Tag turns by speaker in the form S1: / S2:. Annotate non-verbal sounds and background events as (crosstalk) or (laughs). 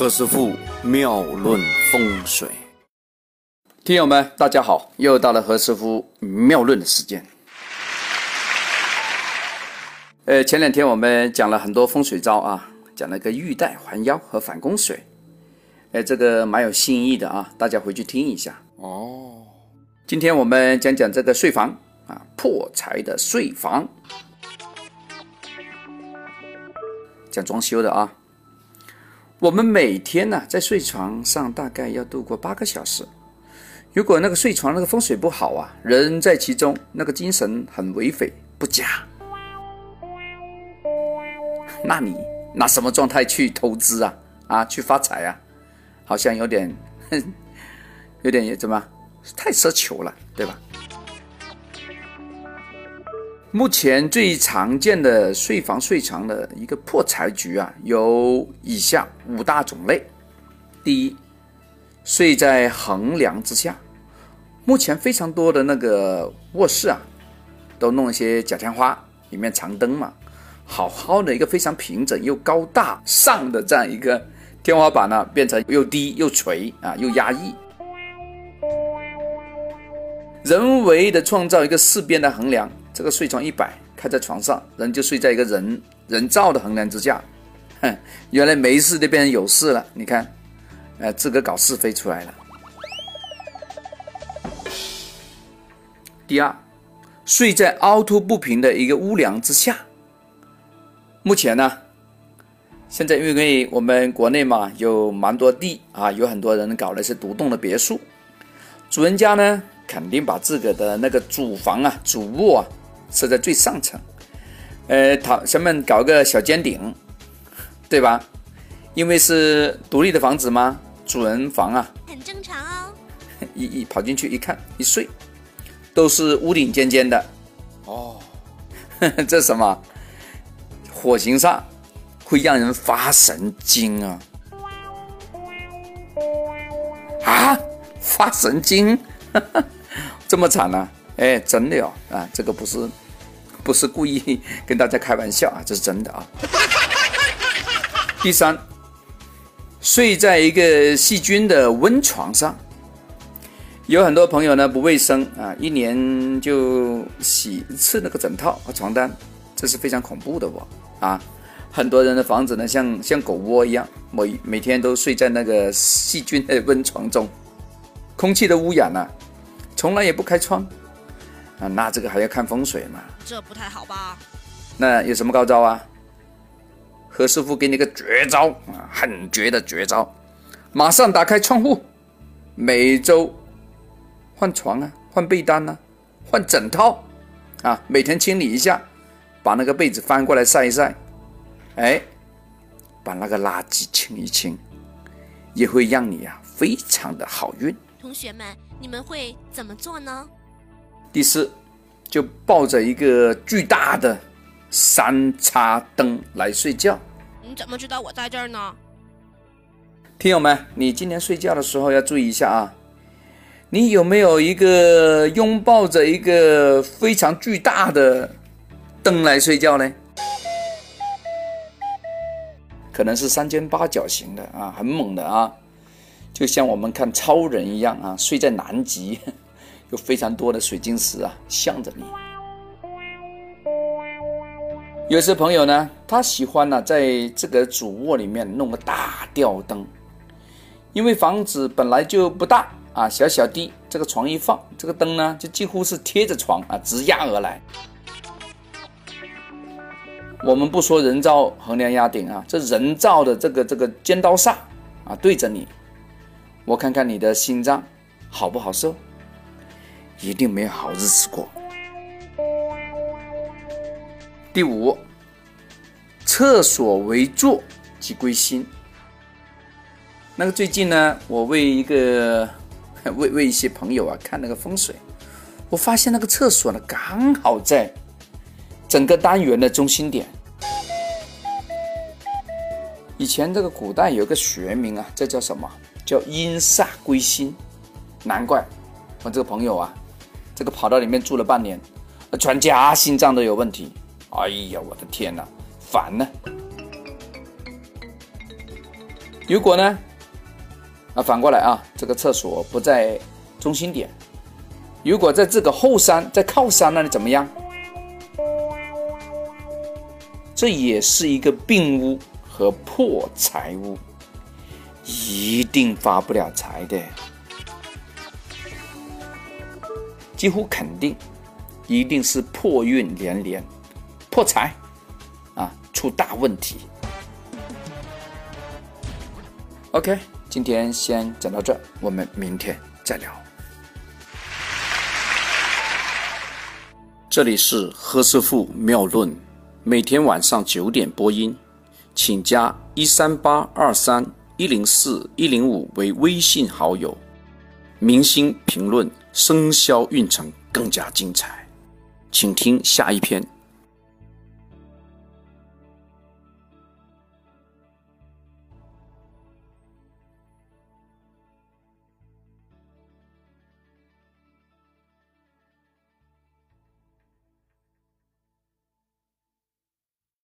S1: 何师傅妙论风水，
S2: 听友们，大家好，又到了何师傅妙论的时间。呃，前两天我们讲了很多风水招啊，讲了个玉带环腰和反弓水，哎，这个蛮有新意的啊，大家回去听一下哦。今天我们讲讲这个睡房啊，破财的睡房，讲装修的啊。我们每天呢，在睡床上大概要度过八个小时。如果那个睡床那个风水不好啊，人在其中，那个精神很颓废不佳。那你拿什么状态去投资啊？啊，去发财啊？好像有点，(laughs) 有点怎么太奢求了，对吧？目前最常见的睡房睡床的一个破财局啊，有以下五大种类。第一，睡在横梁之下。目前非常多的那个卧室啊，都弄一些假天花，里面长灯嘛，好好的一个非常平整又高大上的这样一个天花板呢，变成又低又垂啊，又压抑。人为的创造一个四边的横梁。这个睡床一摆，开在床上，人就睡在一个人人造的横梁之下。哼，(laughs) 原来没事就变成有事了。你看，呃，自个搞是非出来了。第二，睡在凹凸不平的一个屋梁之下。目前呢，现在因为我们国内嘛有蛮多地啊，有很多人搞了一些独栋的别墅，主人家呢肯定把自个的那个主房啊、主卧啊。设在最上层，呃，他下面搞个小尖顶，对吧？因为是独立的房子嘛，主人房啊，
S3: 很正常哦。(laughs)
S2: 一一跑进去一看，一睡，都是屋顶尖尖的。哦，(laughs) 这什么？火星煞会让人发神经啊！啊，发神经，(laughs) 这么惨呢？哎，真的哦，啊，这个不是，不是故意 (laughs) 跟大家开玩笑啊，这是真的啊。第三，睡在一个细菌的温床上，有很多朋友呢不卫生啊，一年就洗一次那个枕套和床单，这是非常恐怖的哦啊。很多人的房子呢像像狗窝一样，每每天都睡在那个细菌的温床中，空气的污染呢，从来也不开窗。啊，那这个还要看风水嘛？
S3: 这不太好吧？
S2: 那有什么高招啊？何师傅给你个绝招啊，很绝的绝招！马上打开窗户，每周换床啊，换被单啊，换枕套啊，每天清理一下，把那个被子翻过来晒一晒，哎，把那个垃圾清一清，也会让你啊非常的好运。
S3: 同学们，你们会怎么做呢？
S2: 第四，就抱着一个巨大的三叉灯来睡觉。
S3: 你怎么知道我在这儿呢？
S2: 听友们，你今天睡觉的时候要注意一下啊！你有没有一个拥抱着一个非常巨大的灯来睡觉呢？可能是三尖八角形的啊，很猛的啊，就像我们看超人一样啊，睡在南极。有非常多的水晶石啊，向着你。有些朋友呢，他喜欢呢，在这个主卧里面弄个大吊灯，因为房子本来就不大啊，小小的，这个床一放，这个灯呢，就几乎是贴着床啊，直压而来。我们不说人造横梁压顶啊，这人造的这个这个尖刀煞啊，对着你，我看看你的心脏好不好受。一定没有好日子过。第五，厕所为坐即归心。那个最近呢，我为一个 (laughs) 为为一些朋友啊看那个风水，我发现那个厕所呢刚好在整个单元的中心点。以前这个古代有个学名啊，这叫什么？叫阴煞归心。难怪我这个朋友啊。这个跑到里面住了半年，全家心脏都有问题。哎呀，我的天哪，烦呢！如果呢，啊，反过来啊，这个厕所不在中心点，如果在这个后山，在靠山那里怎么样？这也是一个病屋和破财屋，一定发不了财的，几乎肯定，一定是破运连连，破财，啊，出大问题。OK，今天先讲到这，我们明天再聊。这里是何师傅妙论。每天晚上九点播音，请加一三八二三一零四一零五为微信好友。明星评论生肖运程更加精彩，请听下一篇。